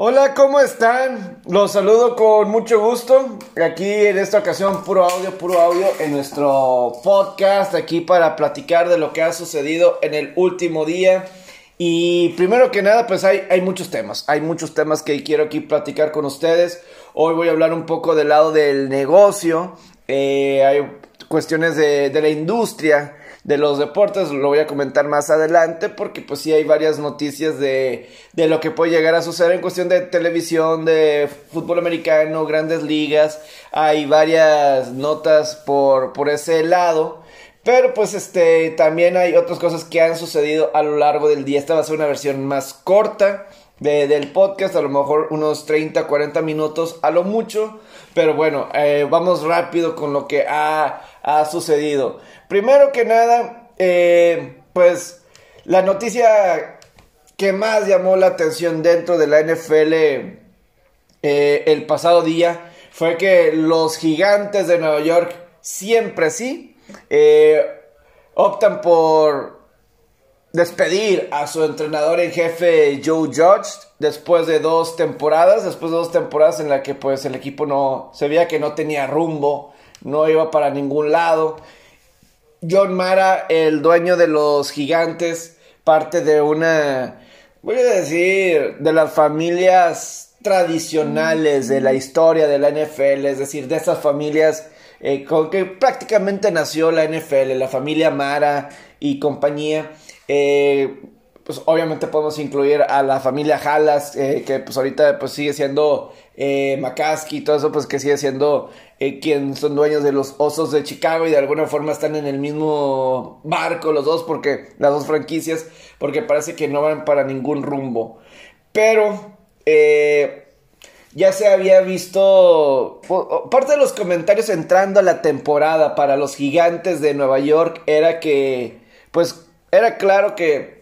Hola, ¿cómo están? Los saludo con mucho gusto. Aquí en esta ocasión puro audio, puro audio en nuestro podcast aquí para platicar de lo que ha sucedido en el último día. Y primero que nada, pues hay, hay muchos temas. Hay muchos temas que quiero aquí platicar con ustedes. Hoy voy a hablar un poco del lado del negocio. Eh, hay cuestiones de, de la industria de los deportes, lo voy a comentar más adelante porque pues sí hay varias noticias de, de lo que puede llegar a suceder en cuestión de televisión, de fútbol americano, grandes ligas, hay varias notas por, por ese lado. Pero pues este también hay otras cosas que han sucedido a lo largo del día. Esta va a ser una versión más corta de, del podcast, a lo mejor unos 30, 40 minutos a lo mucho. Pero bueno, eh, vamos rápido con lo que ha, ha sucedido. Primero que nada, eh, pues la noticia que más llamó la atención dentro de la NFL eh, el pasado día fue que los gigantes de Nueva York siempre sí eh, optan por despedir a su entrenador en jefe Joe Judge después de dos temporadas, después de dos temporadas en la que pues el equipo no se veía que no tenía rumbo, no iba para ningún lado. John Mara, el dueño de los gigantes, parte de una, voy a decir, de las familias tradicionales de la historia de la NFL, es decir, de esas familias eh, con que prácticamente nació la NFL, la familia Mara y compañía. Eh, pues obviamente podemos incluir a la familia Halas, eh, que pues ahorita pues sigue siendo eh, y todo eso, pues que sigue siendo eh, quien son dueños de los Osos de Chicago y de alguna forma están en el mismo barco los dos, porque las dos franquicias, porque parece que no van para ningún rumbo. Pero eh, ya se había visto, parte de los comentarios entrando a la temporada para los gigantes de Nueva York era que, pues era claro que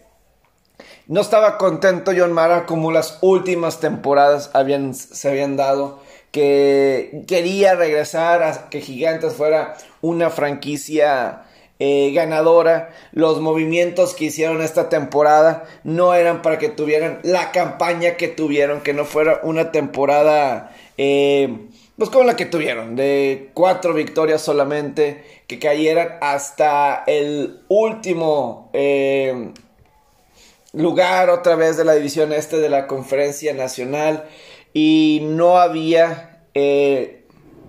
no estaba contento John Mara como las últimas temporadas habían, se habían dado. Que quería regresar a que Gigantes fuera una franquicia eh, ganadora. Los movimientos que hicieron esta temporada no eran para que tuvieran la campaña que tuvieron, que no fuera una temporada eh, pues como la que tuvieron, de cuatro victorias solamente, que cayeran hasta el último eh, lugar otra vez de la división este de la conferencia nacional y no había, eh,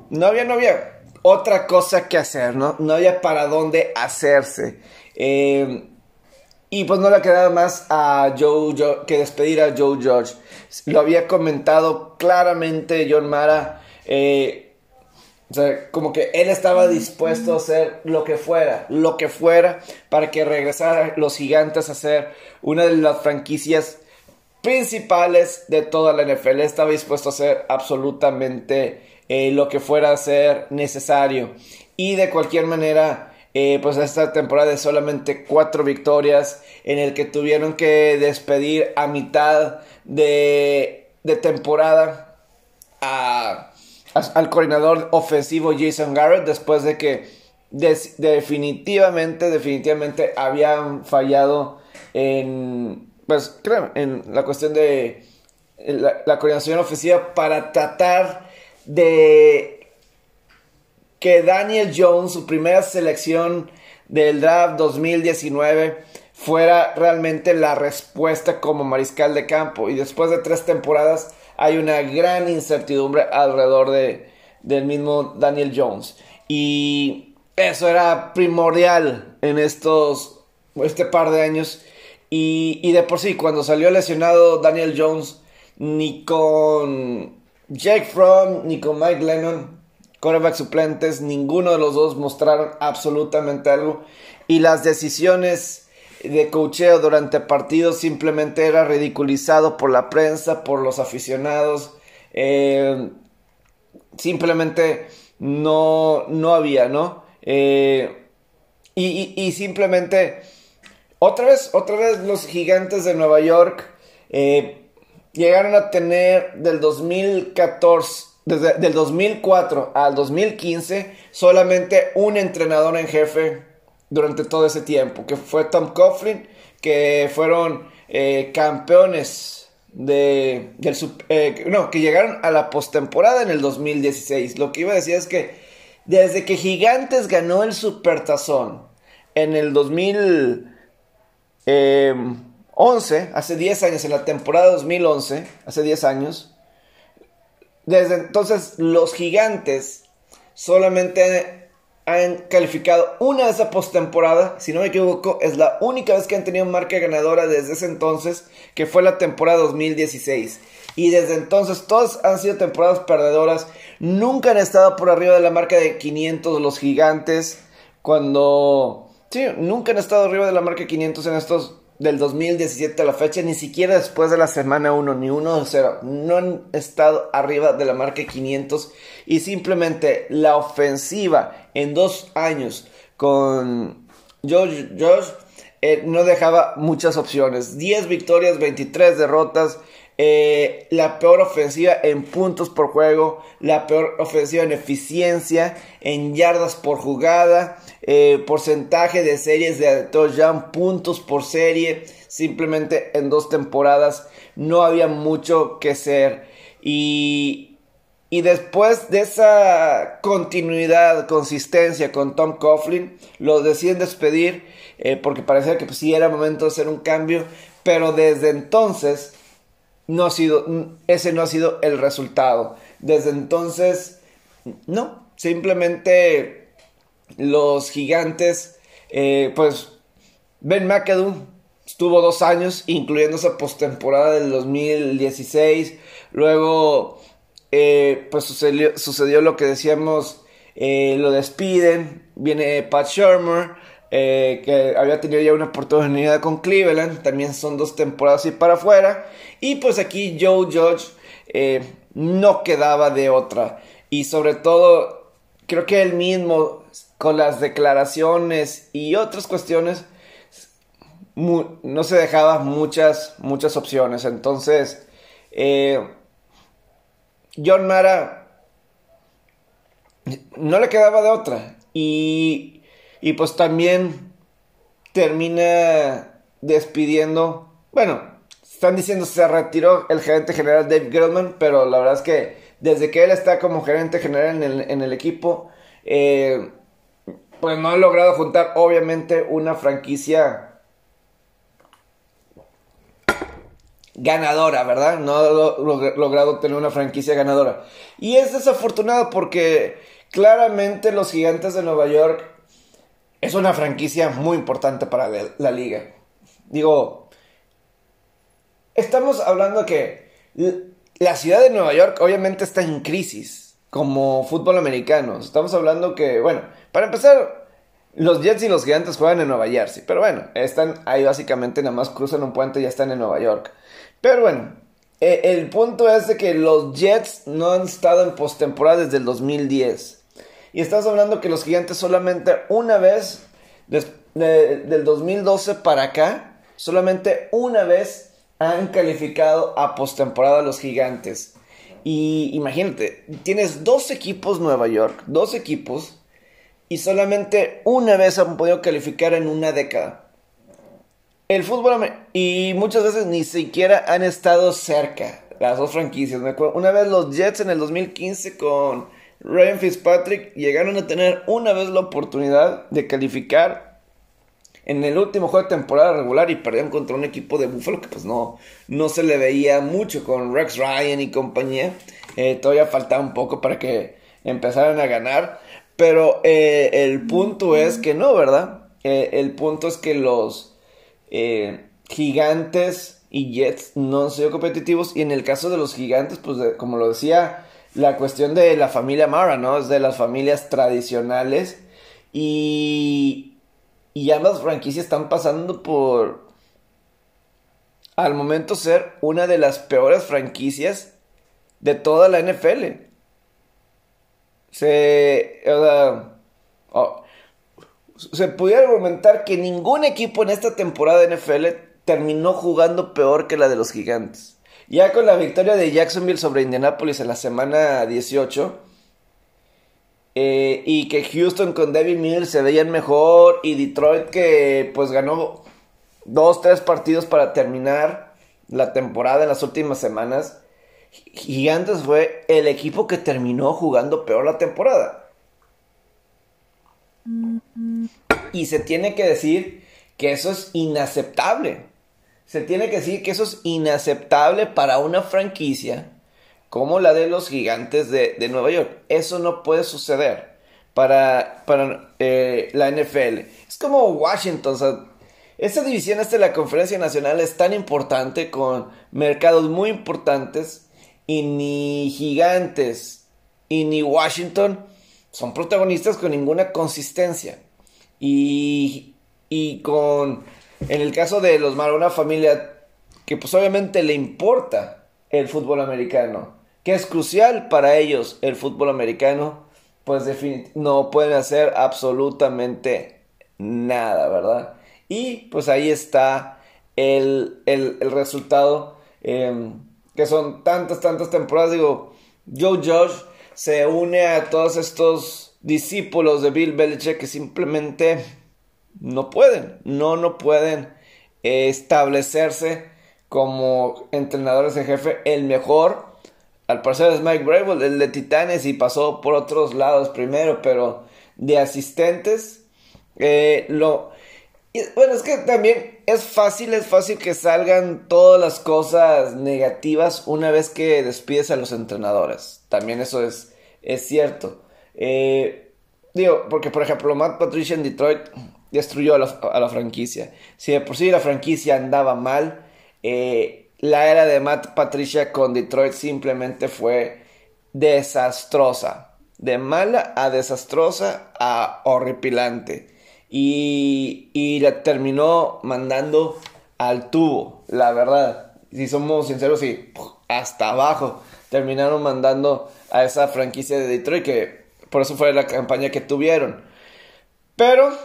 no había, no había otra cosa que hacer, ¿no? No había para dónde hacerse. Eh, y pues no le quedaba más a Joe, Joe, que despedir a Joe George. Lo había comentado claramente John Mara. Eh, o sea, como que él estaba dispuesto a hacer lo que fuera, lo que fuera, para que regresara los gigantes a ser una de las franquicias principales de toda la NFL. Estaba dispuesto a hacer absolutamente eh, lo que fuera a ser necesario. Y de cualquier manera, eh, pues esta temporada de solamente cuatro victorias, en el que tuvieron que despedir a mitad de, de temporada a al coordinador ofensivo Jason Garrett después de que definitivamente, definitivamente habían fallado en, pues creo, en la cuestión de la coordinación ofensiva para tratar de que Daniel Jones, su primera selección del draft 2019, fuera realmente la respuesta como mariscal de campo. Y después de tres temporadas hay una gran incertidumbre alrededor de, del mismo Daniel Jones. Y eso era primordial en estos, este par de años. Y, y de por sí, cuando salió lesionado Daniel Jones, ni con Jake Fromm, ni con Mike Lennon, quarterback suplentes, ninguno de los dos mostraron absolutamente algo. Y las decisiones de cocheo durante partidos simplemente era ridiculizado por la prensa, por los aficionados. Eh, simplemente no, no había, ¿no? Eh, y, y, simplemente, otra vez, otra vez los gigantes de Nueva York eh, llegaron a tener del 2014, desde del 2004 al 2015, solamente un entrenador en jefe durante todo ese tiempo, que fue Tom Coughlin, que fueron eh, campeones de, del, eh, no, que llegaron a la postemporada en el 2016. Lo que iba a decir es que desde que Gigantes ganó el Supertazón en el 2011, hace 10 años, en la temporada 2011, hace 10 años, desde entonces los Gigantes solamente han calificado una de esa postemporada, si no me equivoco, es la única vez que han tenido marca ganadora desde ese entonces, que fue la temporada 2016. Y desde entonces todas han sido temporadas perdedoras, nunca han estado por arriba de la marca de 500 los gigantes, cuando... Sí, nunca han estado arriba de la marca de 500 en estos del 2017 a la fecha, ni siquiera después de la semana 1, ni 1 0, no han estado arriba de la marca 500 y simplemente la ofensiva en dos años con George, George eh, no dejaba muchas opciones. 10 victorias, 23 derrotas. Eh, la peor ofensiva en puntos por juego, la peor ofensiva en eficiencia, en yardas por jugada, eh, porcentaje de series de touchdown, puntos por serie. Simplemente en dos temporadas no había mucho que ser. Y, y después de esa continuidad, consistencia con Tom Coughlin, lo deciden despedir eh, porque parecía que pues, sí era momento de hacer un cambio. Pero desde entonces no ha sido, ese no ha sido el resultado. Desde entonces, no, simplemente los gigantes, eh, pues Ben McAdoo estuvo dos años, incluyendo esa postemporada del 2016. Luego, eh, pues sucedió, sucedió, lo que decíamos, eh, lo despiden, viene Pat Shermer. Que había tenido ya una oportunidad con Cleveland, también son dos temporadas y para afuera, y pues aquí Joe Judge no quedaba de otra, y sobre todo creo que él mismo con las declaraciones y otras cuestiones no se dejaba muchas, muchas opciones, entonces eh, John Mara no le quedaba de otra, y y pues también termina despidiendo, bueno, están diciendo se retiró el gerente general Dave Gettleman, pero la verdad es que desde que él está como gerente general en el, equipo, eh, pues no ha logrado juntar obviamente una franquicia ganadora, ¿verdad? No ha logrado tener una franquicia ganadora. Y es desafortunado porque claramente los gigantes de Nueva York es una franquicia muy importante para la, liga. Digo, estamos hablando que la ciudad de Nueva York obviamente está en crisis como fútbol americano. Estamos hablando que, bueno, para empezar, los Jets y los Gigantes juegan en Nueva Jersey. Pero bueno, están ahí básicamente, nada más cruzan un puente y ya están en Nueva York. Pero bueno, e, el punto es de que los Jets no han estado en postemporada desde el 2010. Y estamos hablando que los gigantes solamente una vez, del 2012 para acá, solamente una vez han calificado a postemporada los gigantes. Y imagínate, tienes dos equipos Nueva York, dos equipos, y solamente una vez han podido calificar en una década. El fútbol y muchas veces ni siquiera han estado cerca las dos franquicias. Una vez los Jets en el 2015 con Ryan Fitzpatrick llegaron a tener una vez la oportunidad de calificar en el último juego de temporada regular y perdieron contra un equipo de Buffalo que pues no, no se le veía mucho con Rex Ryan y compañía. Eh, todavía faltaba un poco para que empezaran a ganar. Pero eh, el punto es que no, ¿verdad? Eh, el punto es que los gigantes y Jets no han sido competitivos. Y en el caso de los gigantes, pues como lo decía la cuestión de la familia Mara, ¿no? Es de las familias tradicionales. Y, y ambas franquicias están pasando por, al momento, ser una de las peores franquicias de toda la NFL. Se, oh, se pudiera argumentar que ningún equipo en esta temporada de NFL terminó jugando peor que la de los gigantes. Ya con la victoria de Jacksonville sobre Indianapolis en la semana 18. Eh, y que Houston con David Mills se veían mejor. Y Detroit que pues ganó dos, tres partidos para terminar. la temporada en las últimas semanas, Gigantes fue el equipo que terminó jugando peor la temporada. Y se tiene que decir que eso es inaceptable. Se tiene que decir que eso es inaceptable para una franquicia como la de los gigantes de, Nueva York. Eso no puede suceder para, para eh, la NFL. Es como Washington. O sea, esta división esta de la conferencia nacional es tan importante con mercados muy importantes y ni gigantes y ni Washington son protagonistas con ninguna consistencia. Y, y con, en el caso de los Marona familia, que pues obviamente le importa el fútbol americano, que es crucial para ellos el fútbol americano, pues no pueden hacer absolutamente nada, ¿verdad? Y pues ahí está el, resultado, em, que son tantas, tantas temporadas, digo, Joe Josh se une a todos estos discípulos de Bill Belichick que simplemente no pueden, no, no pueden establecerse como entrenadores en jefe. El mejor, al parecer, es Mike Brable, el de Titanes, y pasó por otros lados primero, pero de asistentes, eh, lo. bueno, es que también es fácil, es fácil que salgan todas las cosas negativas una vez que despides a los entrenadores. También eso es, es cierto. Eh, digo, porque por ejemplo, Matt Patricia en Detroit destruyó a la, franquicia. Si de por sí la franquicia andaba mal, eh, la era de Matt Patricia con Detroit simplemente fue desastrosa. De mala a desastrosa a horripilante. Y, y la terminó mandando al tubo, la verdad. Si somos sinceros, y hasta abajo terminaron mandando a esa franquicia de Detroit que por eso fue la campaña que tuvieron. Pero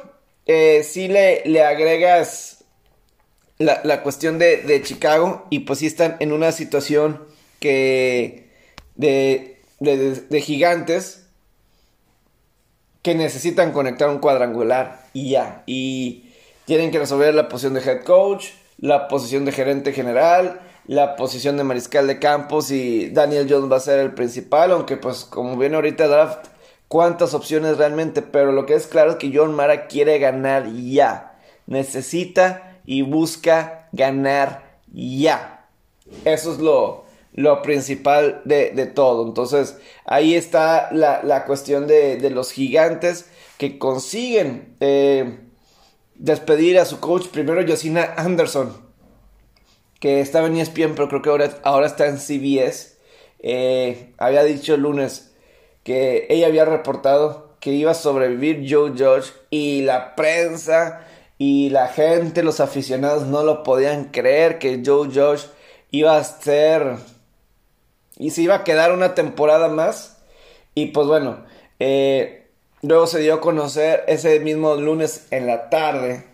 eh, si le, le agregas la, cuestión de, Chicago y pues sí están en una situación que de, de, gigantes que necesitan conectar un cuadrangular y ya. Y tienen que resolver la posición de head coach, la posición de gerente general, la posición de mariscal de campos y Daniel Jones va a ser el principal, aunque pues como viene ahorita draft cuántas opciones realmente, pero lo que es claro es que John Mara quiere ganar ya. Necesita y busca ganar ya. Eso es lo, lo principal de, todo. Entonces, ahí está la, cuestión de, los gigantes que consiguen eh, despedir a su coach, primero Josina Anderson, que estaba en ESPN, pero creo que ahora, ahora está en CBS. Eh, había dicho el lunes, que ella había reportado que iba a sobrevivir Joe George y la prensa y la gente, los aficionados no lo podían creer que Joe George iba a ser y se iba a quedar una temporada más y pues bueno, eh, luego se dio a conocer ese mismo lunes en la tarde,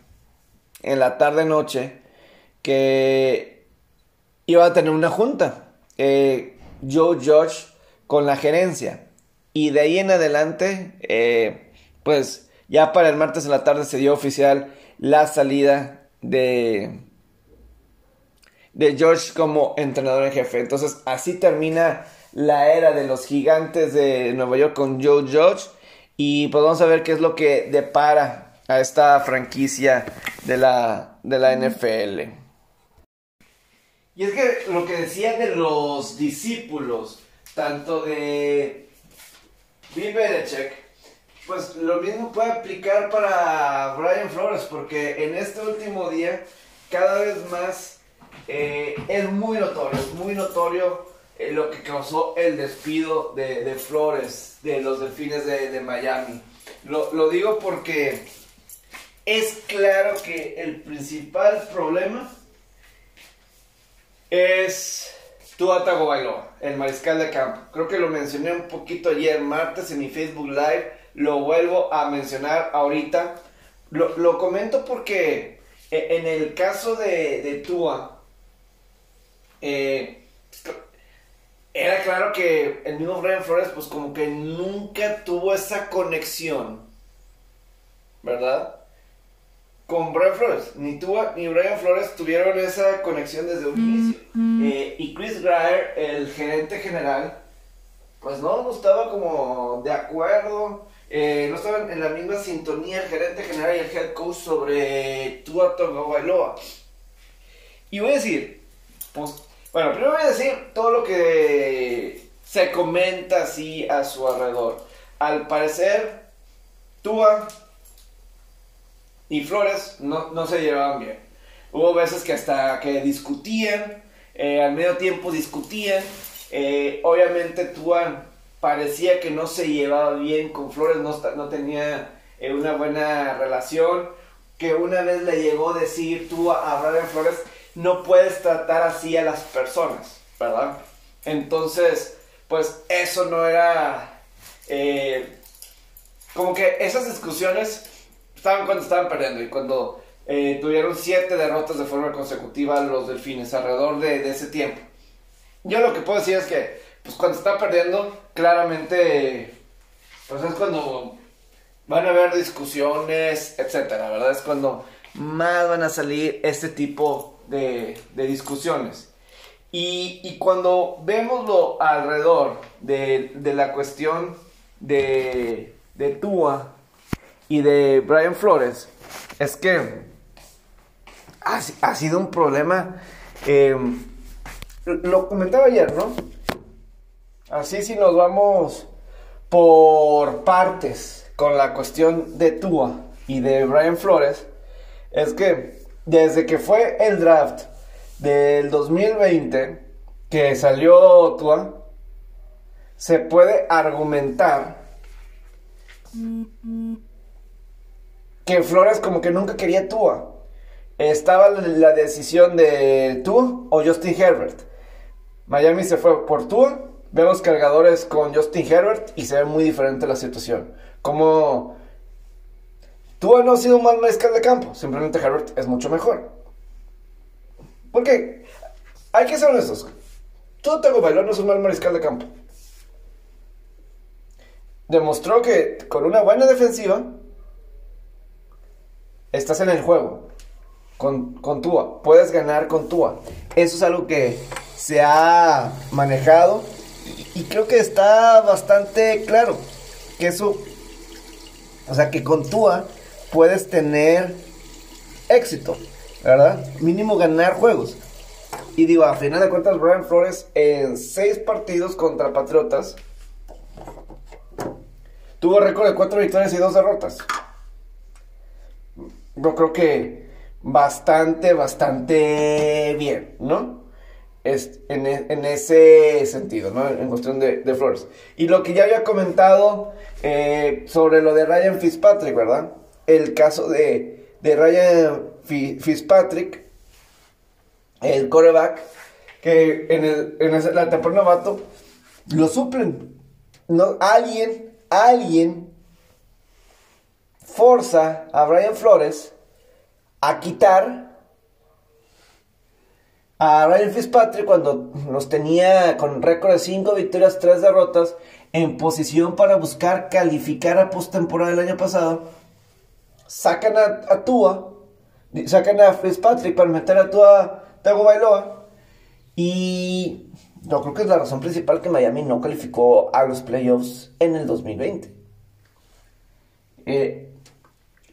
en la tarde noche, que iba a tener una junta. Eh, Joe George con la gerencia. Y de ahí en adelante, eh, pues ya para el martes en la tarde se dio oficial la salida de, de George como entrenador en jefe. Entonces así termina la era de los gigantes de Nueva York con Joe George. Y pues vamos a ver qué es lo que depara a esta franquicia de la, de la NFL. Y es que lo que decía de los discípulos, tanto de Bill Belichick, pues lo mismo puede aplicar para Brian Flores, porque en este último día, cada vez más, eh, es muy notorio, es muy notorio eh, lo que causó el despido de, Flores, de los delfines de, Miami. Lo, digo porque es claro que el principal problema es Tua Tagovailoa, el mariscal de campo. Creo que lo mencioné un poquito ayer martes en mi Facebook Live. Lo vuelvo a mencionar ahorita. Lo, comento porque eh, en el caso de, Tua, eh, era claro que el mismo Brian Flores, pues como que nunca tuvo esa conexión, ¿verdad? con Brian Flores. Ni Tua ni Brian Flores tuvieron esa conexión desde un inicio. Eh, y Chris Greer, el gerente general, pues no, no estaba como de acuerdo. Eh, no estaban en la misma sintonía el gerente general y el head coach sobre Tua Tagovailoa. Y voy a decir, pues, bueno, primero voy a decir todo lo que se comenta así a su alrededor. Al parecer, Tua y Flores no, se llevaban bien. Hubo veces que hasta que discutían, eh, al medio tiempo discutían. Eh, obviamente Tua parecía que no se llevaba bien con Flores, no, no tenía eh, una buena relación. Que una vez le llegó a decir Tua a Brian Flores, no puedes tratar así a las personas, ¿verdad? Entonces, pues eso no era... como que esas discusiones estaban cuando estaban perdiendo y cuando eh, tuvieron siete derrotas de forma consecutiva los delfines alrededor de, ese tiempo. Yo lo que puedo decir es que, pues cuando está perdiendo, claramente, pues es cuando van a haber discusiones, etcétera, ¿verdad? Es cuando más van a salir este tipo de, discusiones. Y, cuando vemos lo alrededor de, la cuestión de, de Tua y de Brian Flores es que ha, sido un problema. Em, lo comentaba ayer, ¿no? Así si nos vamos por partes con la cuestión de Tua y de Brian Flores, es que desde que fue el draft del 2020 que salió Tua, se puede argumentar que Flores como que nunca quería Tua. Estaba la decisión de Tua o Justin Herbert. Miami se fue por Tua. Vemos cargadores con Justin Herbert y se ve muy diferente la situación. Como Tua no ha sido un mal mariscal de campo, simplemente Herbert es mucho mejor. Porque hay que ser honestos. Tua Tagovailoa no es un mal mariscal de campo. Demostró que con una buena defensiva estás en el juego con, con Tua, puedes ganar con Tua. Eso es algo que se ha manejado y, creo que está bastante claro que eso, o sea, que con Tua puedes tener éxito, ¿verdad? Mínimo ganar juegos. Y digo, a final de cuentas, Brian Flores en seis partidos contra Patriotas tuvo récord de cuatro victorias y dos derrotas yo creo que bastante, bastante bien, ¿no? Es, en, e, en, ese sentido, ¿no? En cuestión de, de, Flores. Y lo que ya había comentado eh, sobre lo de Ryan Fitzpatrick, ¿verdad? El caso de, de Ryan Fitzpatrick, el coreback, que en, el, en la temporada novato lo suplen. No, alguien, alguien forza a Brian Flores a quitar a Ryan Fitzpatrick cuando los tenía con récord de 5 victorias, 3 derrotas, en posición para buscar calificar a postemporada del año pasado. Sacan a, Tua, sacan a Fitzpatrick para meter a Tua Tago Bailoa. Y yo creo que es la razón principal que Miami no calificó a los playoffs en el 2020. Eh,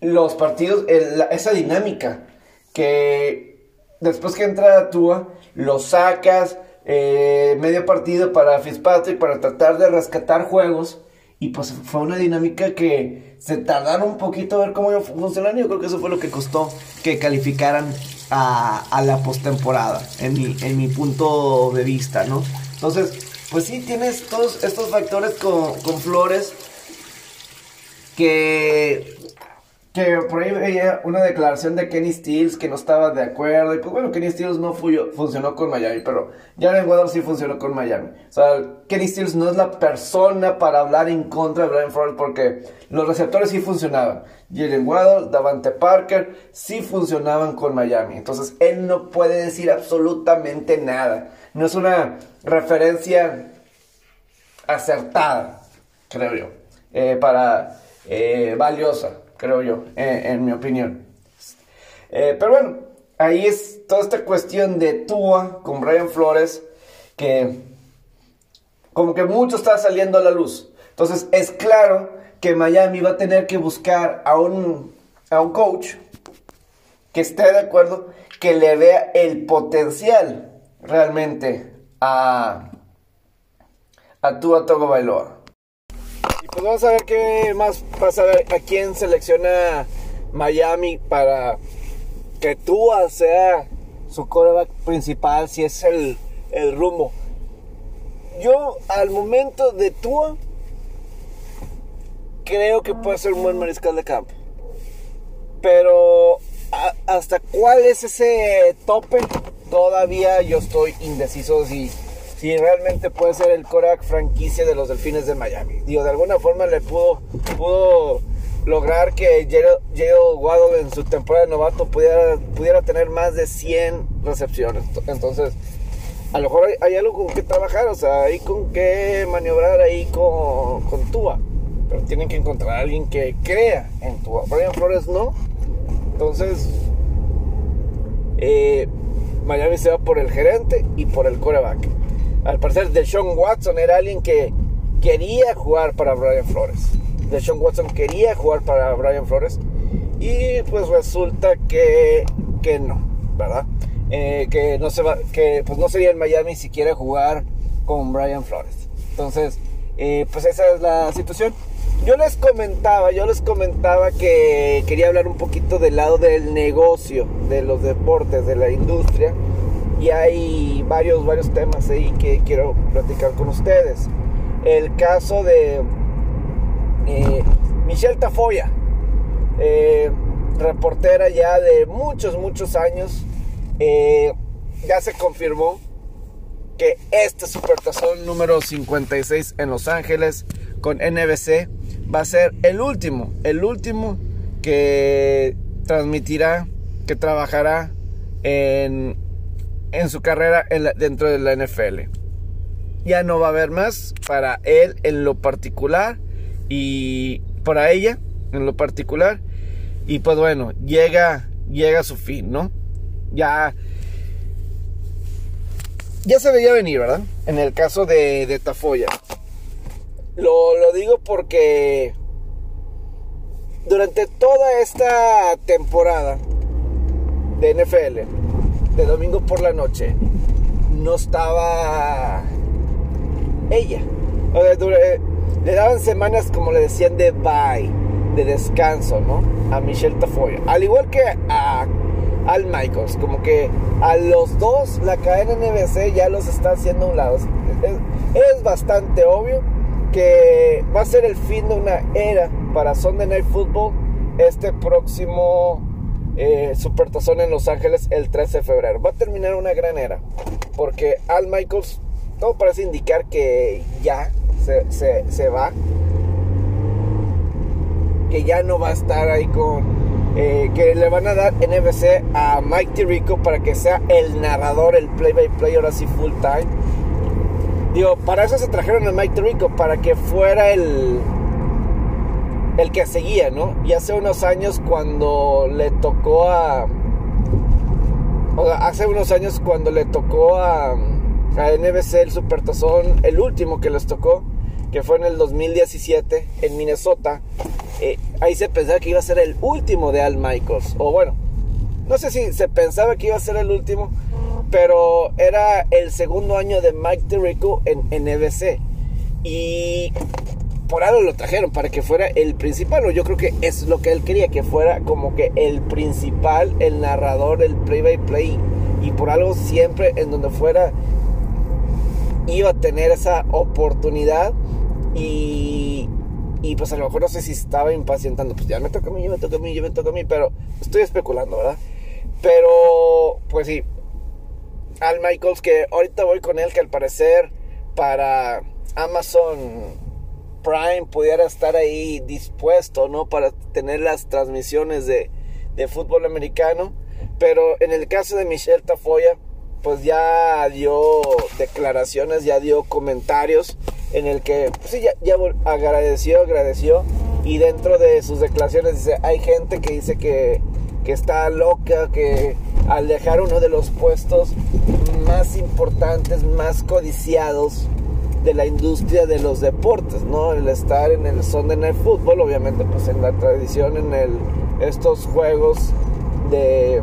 los partidos, esa dinámica que después que entra Tua, lo sacas eh, medio partido para Fitzpatrick para tratar de rescatar juegos. Y pues fue una dinámica que se tardaron un poquito a ver cómo. Y yo creo que eso fue lo que costó que calificaran a, a la postemporada, en mi, en mi punto de vista, ¿no? Entonces, pues sí, tienes todos estos factores con, con Flores que que por ahí veía una declaración de Kenny Stills que no estaba de acuerdo. Y pues bueno, Kenny Stills no funcionó con Miami, pero Jalen Waddle sí funcionó con Miami. O sea, Kenny Stills no es la persona para hablar en contra de Brian Flores porque los receptores sí funcionaban. Jalen Waddle, Davante Parker sí funcionaban con Miami. Entonces él no puede decir absolutamente nada. No es una referencia acertada, creo yo, eh, para eh, valiosa creo yo, en mi opinión. Eh, pero bueno, ahí es toda esta cuestión de Tua con Brian Flores que como que mucho está saliendo a la luz. Entonces es claro que Miami va a tener que buscar a un, a un coach que esté de acuerdo, que le vea el potencial realmente a, a Tua Togo Bailoa. Pues vamos a ver qué más pasa, a quién selecciona Miami para que Tua sea su coreback principal, si es el, el rumbo. Yo al momento de Tua creo que puede ser un buen mariscal de campo. Pero hasta cuál es ese tope, todavía yo estoy indeciso si, si realmente puede ser el Korak franquicia de los Delfines de Miami. Digo, de alguna forma le pudo, pudo lograr que Jalen Waddle en su temporada de novato pudiera, pudiera tener más de 100 recepciones. Entonces, a lo mejor hay, algo con que trabajar, o sea, hay con que maniobrar ahí con, con Tua. Pero tienen que encontrar a alguien que crea en Tua. Brian Flores no. Entonces, eh, Miami se va por el gerente y por el coreback. Al parecer, Deshaun Watson era alguien que quería jugar para Brian Flores. Deshaun Watson quería jugar para Brian Flores. Y pues resulta que, que no, ¿verdad? Eh, que no se va, que pues no sería en Miami si quiere jugar con Brian Flores. Entonces, eh, pues esa es la situación. Yo les comentaba, yo les comentaba que quería hablar un poquito del lado del negocio, de los deportes, de la industria. Y hay varios, varios temas ahí que quiero platicar con ustedes. El caso de eh, Michelle Tafoya, reportera ya de muchos, muchos años, eh, ya se confirmó que este Supertazón número 56 en Los Ángeles con NBC va a ser el último, el último que transmitirá, que trabajará en, en su carrera dentro de la NFL. Ya no va a haber más para él en lo particular y para ella en lo particular. Y pues bueno, llega, llega su fin, ¿no? ya ya se veía venir, ¿verdad? En el caso de, de Tafoya. Lo, lo, digo porque durante toda esta temporada de NFL, de domingo por la noche, no estaba ella. le daban semanas, como le decían, de bye, de descanso, ¿no? A Michelle Tafoya. Al igual que a al Michaels. Como que a los dos la cadena NBC ya los está haciendo a un lado. Es, bastante obvio que va a ser el fin de una era para Sunday Night Football este próximo eh, Supertazón en Los Ángeles el 13 de febrero. Va a terminar una gran era porque Al Michaels todo parece indicar que ya se, se, se va. Que ya no va a estar ahí con, eh, que le van a dar NBC a Mike Tirico para que sea el narrador, el play-by-play, ahora sí full time. Digo, para eso se trajeron a Mike Tirico, para que fuera el, el que seguía, ¿no? Y hace unos años cuando le tocó a... O sea, hace unos años cuando le tocó a, a NBC el Supertazón, el último que les tocó, que fue en el 2017 en Minnesota, eh, ahí se pensaba que iba a ser el último de Al Michaels. O bueno, no sé si se pensaba que iba a ser el último, pero era el segundo año de Mike Tirico en, NBC. Y por algo lo trajeron, para que fuera el principal. O yo creo que es lo que él quería, que fuera como que el principal, el narrador, el play-by-play. y por algo siempre en donde fuera iba a tener esa oportunidad. Y y pues a lo mejor no sé si estaba impacientando, pues ya me toca a mí, ya me toca a mí, ya me toca a mí, pero estoy especulando, ¿verdad? Pero, pues sí, Al Michaels, que ahorita voy con él, que al parecer para Amazon Prime pudiera estar ahí dispuesto, ¿no? Para tener las transmisiones de, de fútbol americano. Pero en el caso de Michelle Tafoya, pues ya dio declaraciones, ya dio comentarios en el que pues sí, ya, ya, agradeció, agradeció y dentro de sus declaraciones dice, hay gente que dice que, que está loca, que al dejar uno de los puestos más importantes, más codiciados de la industria de los deportes, ¿no? El estar en el Sunday Night Football, obviamente pues en la tradición, en el, estos juegos de,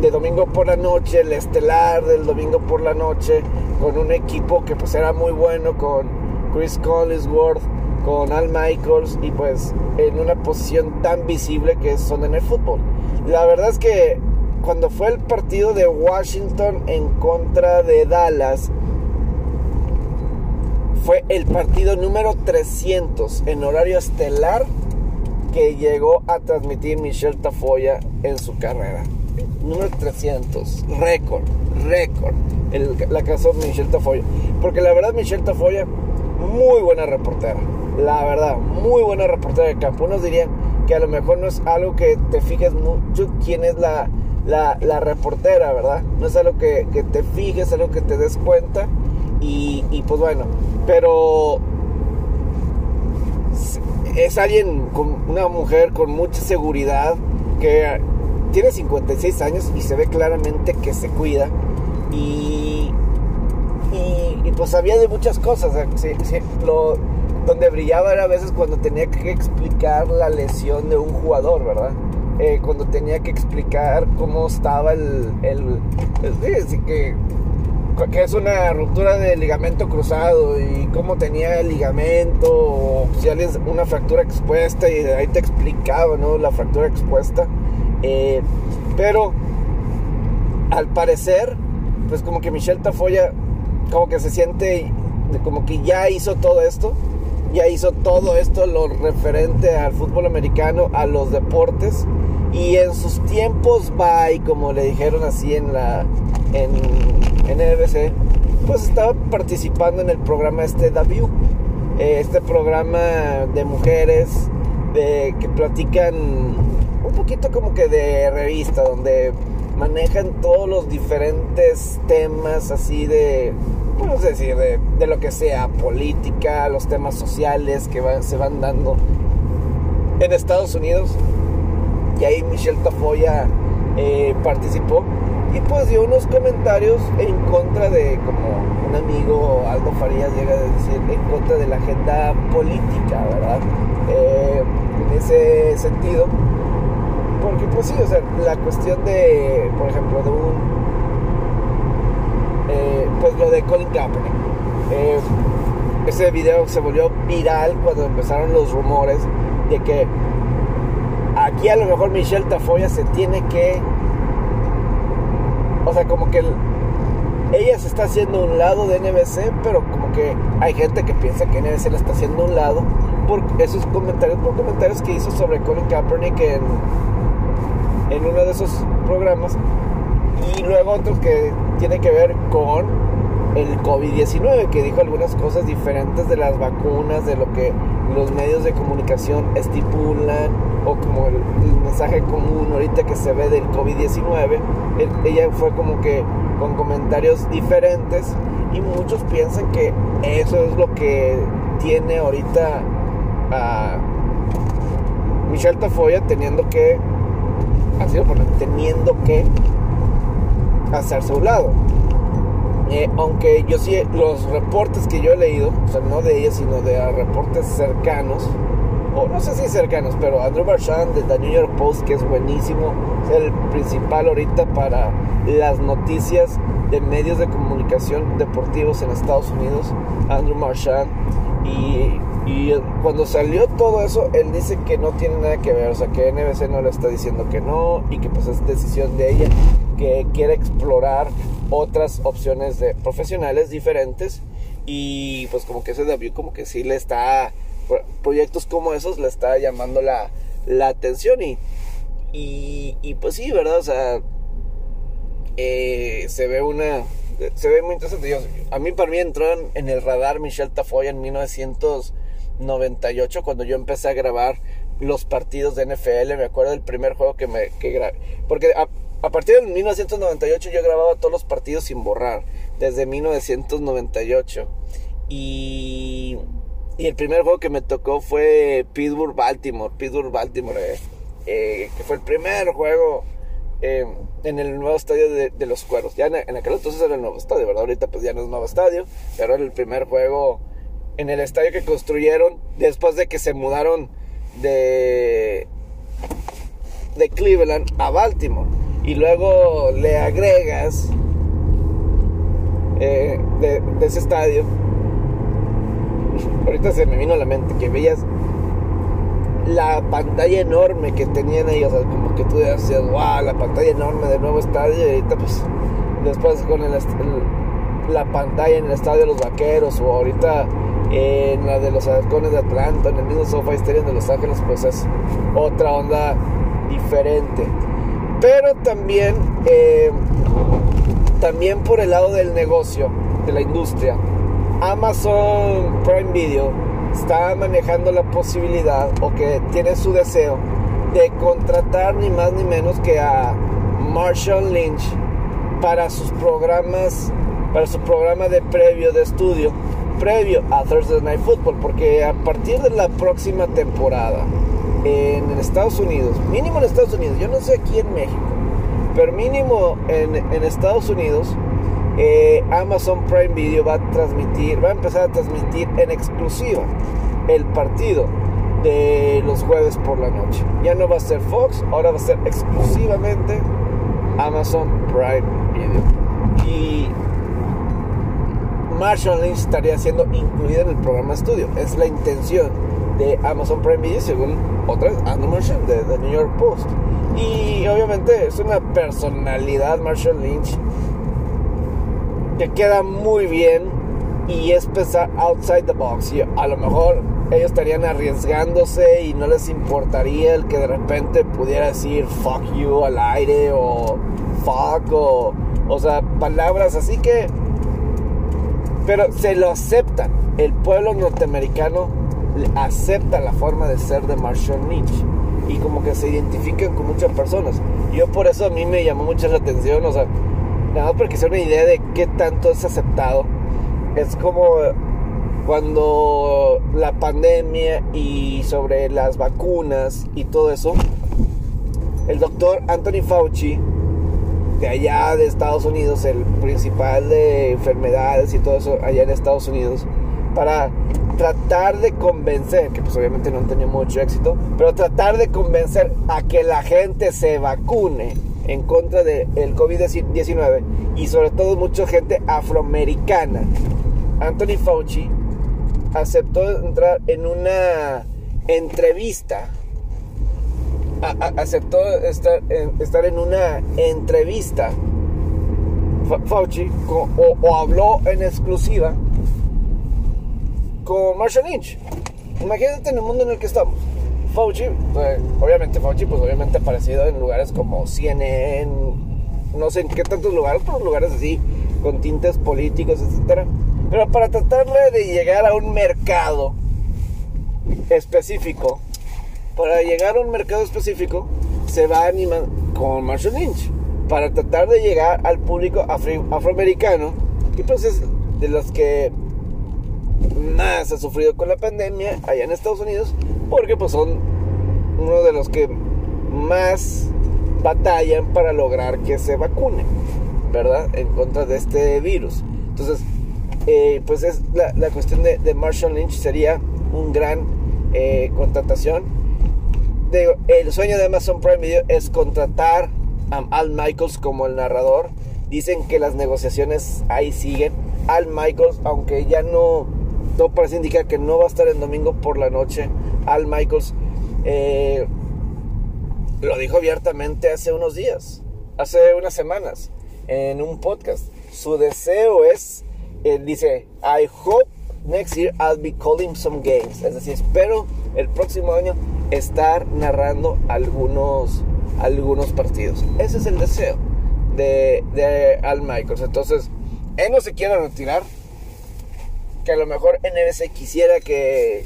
de domingo por la noche, el estelar del domingo por la noche, con un equipo que pues era muy bueno, con Chris Collinsworth, con Al Michaels y pues en una posición tan visible que es Sunday Night Football. La verdad es que cuando fue el partido de Washington en contra de Dallas, fue el partido número 300 en horario estelar que llegó a transmitir Michelle Tafoya en su carrera. Número 300, récord, récord, la casó Michelle Tafoya. Porque la verdad Michelle Tafoya, muy buena reportera. La verdad, muy buena reportera de campo. Unos dirían que a lo mejor no es algo que te fijes mucho quién es la, la, reportera, ¿verdad? No es algo que, que te fijes, algo que te des cuenta. Y, y pues bueno, pero es alguien, con una mujer con mucha seguridad, que tiene 56 años y se ve claramente que se cuida. Y, y, pues sabía de muchas cosas. donde brillaba era a veces cuando tenía que explicar la lesión de un jugador, ¿verdad? Eh, cuando tenía que explicar cómo estaba el... el, el que que es una ruptura de ligamento cruzado y cómo tenía el ligamento, o si alguien una fractura expuesta y ahí te explicaba, ¿no? La fractura expuesta. Eh, pero al parecer, pues como que Michelle Tafoya como que se siente como que ya hizo todo esto, ya hizo todo esto lo referente al fútbol americano, a los deportes y en sus tiempos bye, como le dijeron así en la en, en NBC, pues estaba participando en el programa este W, eh, este programa de mujeres de, que platican un poquito como que de revista, donde manejan todos los diferentes temas así de, podemos decir, de, de, lo que sea, política, los temas sociales que se van dando en Estados Unidos. Y ahí Michelle Tafoya eh, participó y pues dio unos comentarios en contra de, como un amigo Aldo Farías llega a decir, en contra de la agenda política, ¿verdad? Eh, en ese sentido, porque pues sí, o sea, la cuestión de, por ejemplo, de un, eh, pues lo de Colin Kaepernick. Eh, ese video se volvió viral cuando empezaron los rumores de que aquí a lo mejor Michelle Tafoya se tiene que o sea, como que ella se está haciendo un lado de NBC, pero como que hay gente que piensa que NBC la está haciendo un lado por esos comentarios, por comentarios que hizo sobre Colin Kaepernick en, en uno de esos programas. Y luego otros que tiene que ver con el COVID-19, que dijo algunas cosas diferentes de las vacunas, de lo que los medios de comunicación estipulan, o como el, mensaje común ahorita que se ve del COVID-19. Ella fue como que con comentarios diferentes y muchos piensan que eso es lo que tiene ahorita a Michelle Tafoya teniendo que, así teniendo que hacerse a un lado. Eh, aunque yo sí, los reportes que yo he leído, o sea, no de ella, sino de reportes cercanos, o no sé si cercanos, pero Andrew Marchand de The New York Post, que es buenísimo, es el principal ahorita para las noticias de medios de comunicación deportivos en Estados Unidos, Andrew Marchand. Y, y cuando salió todo eso, él dice que no tiene nada que ver, o sea, que NBC no le está diciendo que no y que pues es decisión de ella, que quiere explorar otras opciones de profesionales diferentes y pues como que ese David como que sí le está proyectos como esos le está llamando la, la atención y, y, pues sí, ¿verdad? O sea, eh, se ve una se ve muy interesante. a mí para mí entró en, el radar Michelle Tafoya en 1998 cuando yo empecé a grabar los partidos de NFL. Me acuerdo del primer juego que me que grabé. Porque a, a partir de 1998 yo grababa todos los partidos sin borrar, desde 1998. Y, y el primer juego que me tocó fue Pittsburgh-Baltimore. Pittsburgh-Baltimore. Eh. eh, que fue el primer juego eh, en el nuevo estadio de, los Cueros. Ya en, aquel entonces era el nuevo estadio, ¿verdad? Ahorita pues ya no es nuevo estadio, pero era el primer juego en el estadio que construyeron después de que se mudaron de, de Cleveland a Baltimore. Y luego le agregas eh, de, de ese estadio. Ahorita se me vino a la mente que veías la pantalla enorme que tenían ellos, como que tú decías, wow, la pantalla enorme del nuevo estadio, y ahorita pues después con el, la pantalla en el estadio de los vaqueros, o ahorita en la de los halcones de Atlanta, en el mismo SoFi Stadium de Los Ángeles, pues es otra onda diferente. Pero también, eh, también por el lado del negocio, de la industria, Amazon Prime Video está manejando la posibilidad o que tiene su deseo de contratar ni más ni menos que a Marshall Lynch para sus programas, para su programa de previo de estudio, previo a Thursday Night Football, porque a partir de la próxima temporada en Estados Unidos, mínimo en Estados Unidos, yo no sé aquí en México, pero mínimo en, en Estados Unidos, eh, Amazon Prime Video va a transmitir, va a empezar a transmitir en exclusiva el partido de los jueves por la noche. Ya no va a ser Fox, ahora va a ser exclusivamente Amazon Prime Video. Y Marshall Lynch estaría siendo incluida en el programa estudio. Es la intención de Amazon Prime Video, según otra vez Andrew Marshall de The New York Post. Y obviamente es una personalidad Marshall Lynch que queda muy bien y es pensar outside the box. Y a lo mejor ellos estarían arriesgándose y no les importaría el que de repente pudiera decir fuck you al aire o fuck o, o sea, palabras así que... Pero se lo aceptan. El pueblo norteamericano acepta la forma de ser de Marshall Lynch y como que se identifican con muchas personas. Yo por eso a mí me llamó mucho la atención, o sea, nada porque sea una idea de qué tanto es aceptado. Es como cuando la pandemia y sobre las vacunas y todo eso, el doctor Anthony Fauci, de allá de Estados Unidos, el principal de enfermedades y todo eso allá en Estados Unidos, para tratar de convencer, que pues obviamente no han tenido mucho éxito, pero tratar de convencer a que la gente se vacune en contra del COVID-19 y sobre todo mucha gente afroamericana. Anthony Fauci aceptó entrar en una entrevista. aceptó estar en, estar en una entrevista. Fauci o, habló en exclusiva con Marshall Lynch. Imagínate en el mundo en el que estamos. Fauci, pues, obviamente Fauci, pues obviamente aparecido en lugares como CNN, no sé en qué tantos lugares, pero lugares así, con tintes políticos, etcétera. Pero para tratarle de llegar a un mercado específico, para llegar a un mercado específico, se va a animar con Marshall Lynch. Para tratar de llegar al público afroamericano, y pues es de los que más ha sufrido con la pandemia allá en Estados Unidos, porque pues son uno de los que más batallan para lograr que se vacune, ¿verdad? En contra de este virus. Entonces, eh, pues es la, cuestión de, Marshall Lynch sería un gran eh, contratación. el sueño de Amazon Prime Video es contratar a Al Michaels como el narrador. Dicen que las negociaciones ahí siguen. Al Michaels, aunque ya no, no parece indicar que no va a estar el domingo por la noche. Al Michaels eh, lo dijo abiertamente hace unos días, hace unas semanas, en un podcast. Su deseo es él dice, I hope next year I'll be calling some games. Es decir, espero el próximo año estar narrando algunos, algunos partidos. Ese es el deseo de, de Al Michaels. Entonces, él no se quiere retirar. Que a lo mejor NBC quisiera que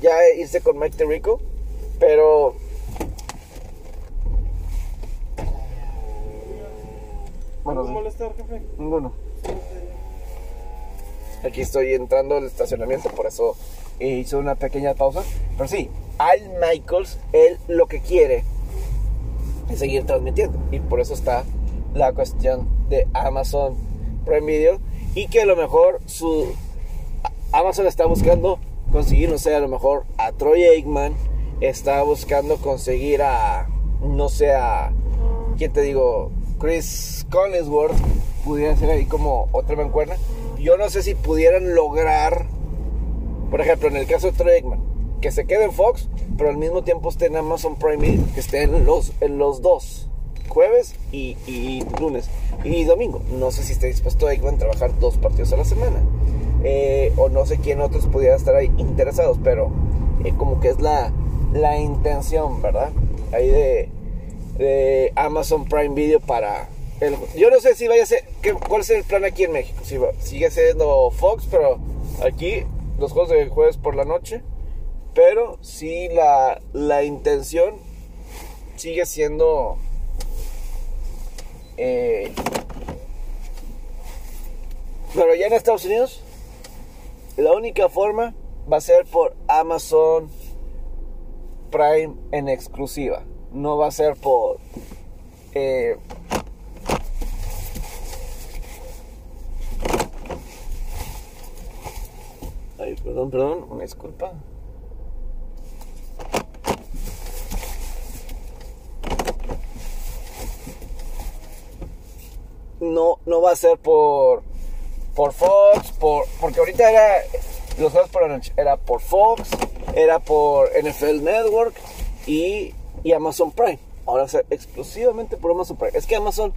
ya irse con Mike Tirico. Pero Bueno, molestar, jefe? Ninguno. Aquí estoy entrando al estacionamiento, por eso hice una pequeña pausa. Pero sí, Al Michaels, él lo que quiere seguir transmitiendo. Y por eso está la cuestión de Amazon Prime Video. Y que a lo mejor su Amazon está buscando conseguir, no sé, a lo mejor a Troy Aikman. Está buscando conseguir a, no sé, a, ¿quién te digo? Chris Collinsworth. Pudiera ser ahí como otra mancuerna. Yo no sé si pudieran lograr, por ejemplo, en el caso de Troy Aikman, que se quede en Fox, pero al mismo tiempo esté en Amazon Prime que esté en los, en los dos, jueves y, y lunes y domingo. No sé si esté dispuesto a trabajar dos partidos a la semana. Eh, o no sé quién otros pudieran estar interesados, pero eh, como que es la, la intención, ¿verdad? Ahí de, Amazon Prime Video para el, yo no sé si vaya a ser ¿qué, cuál es el plan aquí en México si sigue siendo Fox pero aquí los juegos de jueves por la noche pero sí la, la intención sigue siendo eh, pero ya en Estados Unidos la única forma va a ser por Amazon Prime en exclusiva no va a ser por eh, Ay, perdón, perdón, una disculpa. No, no va a ser por por Fox, por porque ahorita era los juegos por la noche, era por Fox, era por NFL Network y, y Amazon Prime. Ahora ser exclusivamente por Amazon Prime. Es que Amazon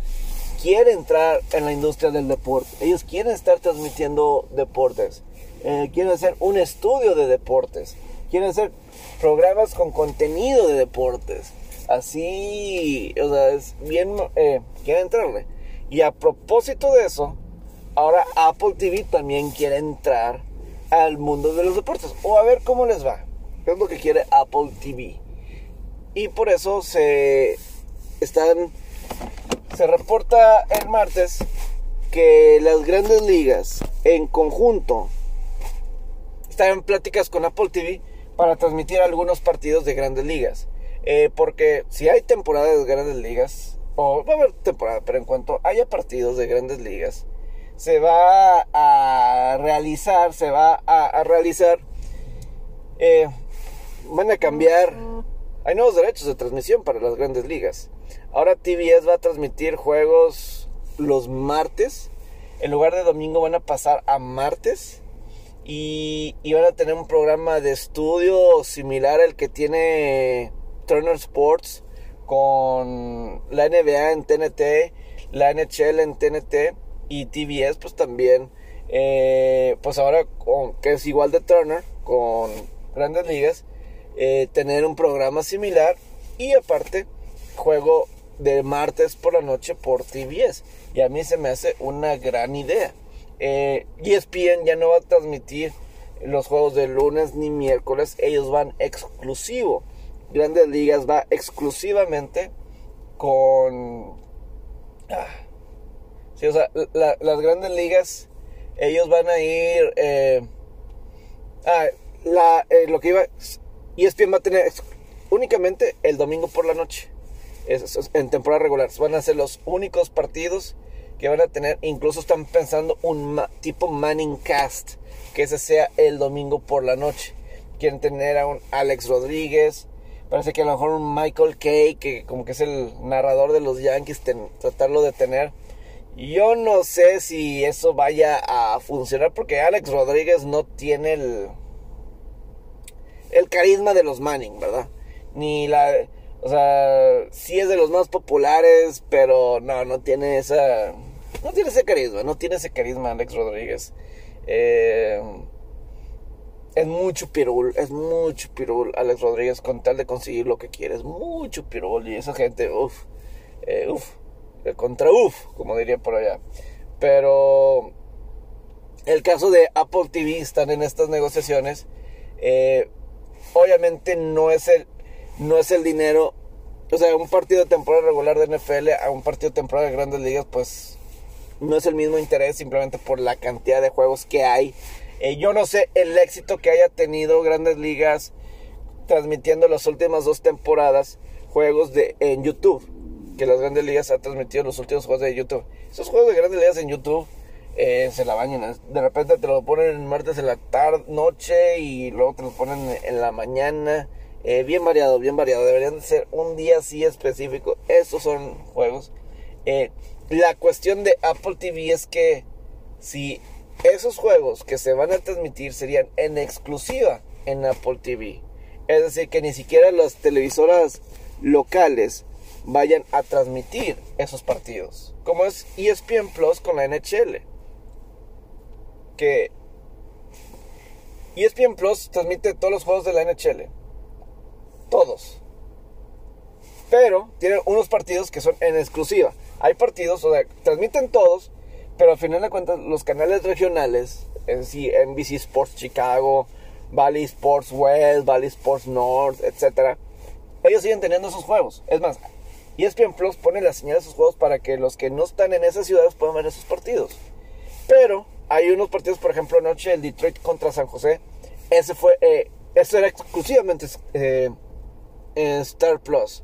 quiere entrar en la industria del deporte. Ellos quieren estar transmitiendo deportes. Eh, quieren hacer un estudio de deportes. Quieren hacer programas con contenido de deportes. Así, o sea, es bien, eh, quieren entrarle. Y a propósito de eso, ahora Apple TV también quiere entrar al mundo de los deportes. O a ver cómo les va. ¿Qué es lo que quiere Apple TV? Y por eso se están se reporta el martes que las grandes ligas en conjunto están en pláticas con Apple TV para transmitir algunos partidos de grandes ligas. Eh, porque si hay temporada de grandes ligas, o va a haber temporada, pero en cuanto haya partidos de grandes ligas, se va a realizar, se va a, realizar, eh, van a cambiar, hay nuevos derechos de transmisión para las grandes ligas. Ahora TBS va a transmitir juegos los martes. En lugar de domingo van a pasar a martes. Y, van a tener un programa de estudio similar al que tiene Turner Sports con la NBA en TNT, la NHL en TNT y TBS pues también. Eh, pues ahora con, que es igual de Turner con grandes ligas, eh, tener un programa similar y aparte juego de martes por la noche por TBS. Y a mí se me hace una gran idea. Eh, ESPN ya no va a transmitir los juegos de lunes ni miércoles. Ellos van exclusivo. Grandes Ligas va exclusivamente con... Ah, o sea, las grandes ligas, ellos van a ir... Eh, ah, eh, lo que iba... ESPN va a tener únicamente el domingo por la noche en temporada regular. Van a ser los únicos partidos que van a tener. Incluso están pensando un tipo Manning Cast. Que ese sea el domingo por la noche. Quieren tener a un Alex Rodríguez. Parece que a lo mejor un Michael Kay, que como que es el narrador de los Yankees, tratarlo de tener. Yo no sé si eso vaya a funcionar porque Alex Rodríguez no tiene el, el carisma de los Manning, ¿verdad? Ni la o sea, sí es de los más populares, pero no, no tiene esa. No tiene ese carisma, no tiene ese carisma Alex Rodríguez. Eh, es mucho pirul, es mucho pirul Alex Rodríguez con tal de conseguir lo que quiere. Es mucho pirul y esa gente, uff, eh, uff, contra uff, como diría por allá. Pero el caso de Apple TV están en estas negociaciones. Eh, obviamente no es el no es el dinero. O sea, un partido de temporada regular de NFL a un partido de temporada de grandes ligas, pues no es el mismo interés simplemente por la cantidad de juegos que hay. Eh, yo no sé el éxito que haya tenido grandes ligas transmitiendo las últimas dos temporadas juegos de, en YouTube. Que las grandes ligas han transmitido los últimos juegos de YouTube. Esos juegos de grandes ligas en YouTube eh, se la bañan. De repente te lo ponen el martes en la tarde, noche y luego te lo ponen en la mañana. Eh, bien variado, bien variado. Deberían de ser un día así específico. Estos son juegos. Eh, la cuestión de Apple TV es que si esos juegos que se van a transmitir serían en exclusiva en Apple TV. Es decir, que ni siquiera las televisoras locales vayan a transmitir esos partidos. Como es ESPN Plus con la NHL. Que ESPN Plus transmite todos los juegos de la NHL. Todos. Pero tienen unos partidos que son en exclusiva. Hay partidos, o sea, transmiten todos, pero al final de cuentas los canales regionales, en sí, NBC Sports Chicago, Valley Sports West, Valley Sports North, etc. Ellos siguen teniendo esos juegos. Es más, ESPN Plus pone la señal de esos juegos para que los que no están en esas ciudades puedan ver esos partidos. Pero hay unos partidos, por ejemplo, anoche el Detroit contra San José. Ese fue, eh, eso era exclusivamente eh, en Star Plus.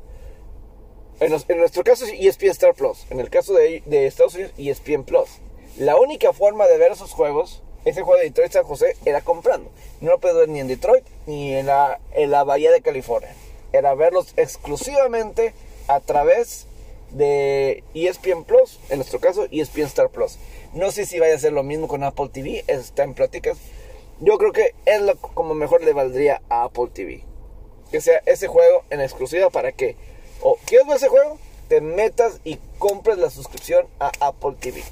En, nuestro caso es ESPN Star Plus. En el caso de, de, Estados Unidos, ESPN Plus. La única forma de ver esos juegos, ese juego de Detroit San José, era comprando. No lo puedes ver ni en Detroit ni en la, en la Bahía de California. Era verlos exclusivamente a través de ESPN Plus, en nuestro caso ESPN Star Plus. No sé si vaya a ser lo mismo con Apple TV, está en pláticas. Yo creo que es lo como mejor le valdría a Apple TV. Que sea ese juego en exclusiva para que, o quieres ver ese juego, te metas y compres la suscripción a Apple TV.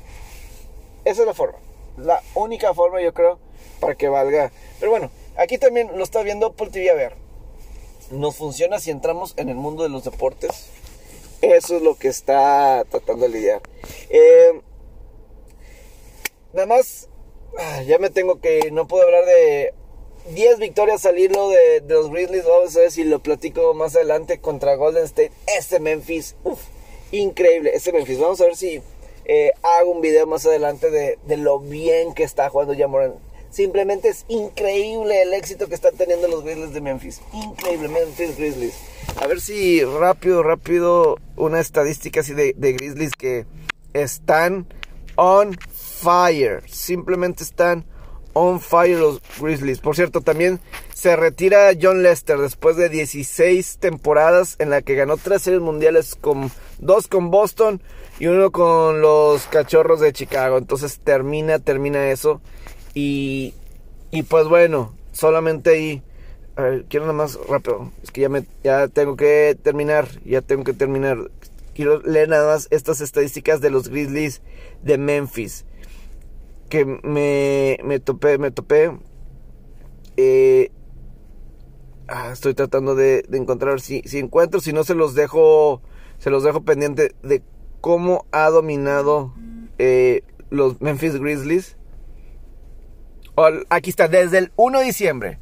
Esa es la forma. La única forma, yo creo, para que valga. Pero bueno, aquí también lo está viendo Apple TV. A ver, nos funciona si entramos en el mundo de los deportes. Eso es lo que está tratando de lidiar. Eh, nada más, ah, ya me tengo que, no puedo hablar de 10 victorias al de, los Grizzlies. Vamos a ver si lo platico más adelante contra Golden State. Este Memphis, uff, increíble. Este Memphis, vamos a ver si eh, hago un video más adelante de, de, lo bien que está jugando Jamoran. Simplemente es increíble el éxito que están teniendo los Grizzlies de Memphis. Increíble, Memphis Grizzlies. A ver si rápido, rápido, una estadística así de, de Grizzlies que están on fire. Simplemente están on fire los Grizzlies. Por cierto, también se retira John Lester después de 16 temporadas en la que ganó tres series mundiales con dos con Boston y uno con los Cachorros de Chicago. Entonces termina, termina eso. Y, y pues bueno, solamente ahí. A ver, quiero nada más rápido. Es que ya, me, ya tengo que terminar. Ya tengo que terminar. Quiero leer nada más estas estadísticas de los Grizzlies de Memphis. Que me, me topé, me topé. Eh, ah, estoy tratando de, de encontrar si, si encuentro. Si no, se los dejo. Se los dejo pendiente de cómo ha dominado eh, los Memphis Grizzlies Aquí está, desde el 1 de diciembre.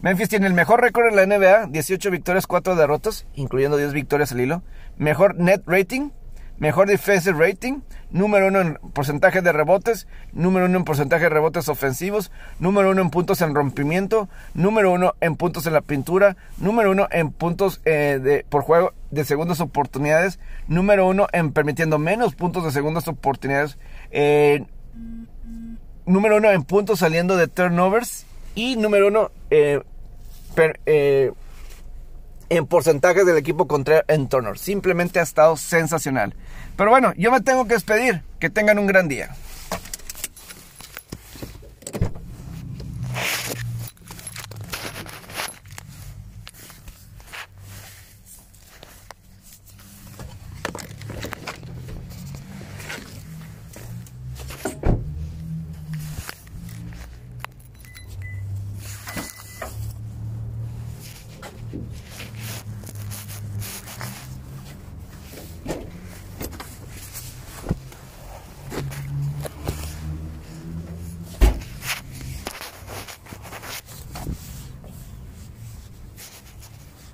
Memphis tiene el mejor récord en la NBA, 18 victorias, 4 derrotas, incluyendo 10 victorias al hilo. Mejor net rating, mejor defensive rating, número 1 en porcentaje de rebotes, número 1 en porcentaje de rebotes ofensivos, número 1 en puntos en rompimiento, número 1 en puntos en la pintura, número 1 en puntos eh, de, por juego de segundas oportunidades, número 1 en permitiendo menos puntos de segundas oportunidades. Eh, número uno en puntos saliendo de turnovers y número uno eh, eh, en porcentajes del equipo contra en turnovers. Simplemente ha estado sensacional. Pero bueno, yo me tengo que despedir. Que tengan un gran día.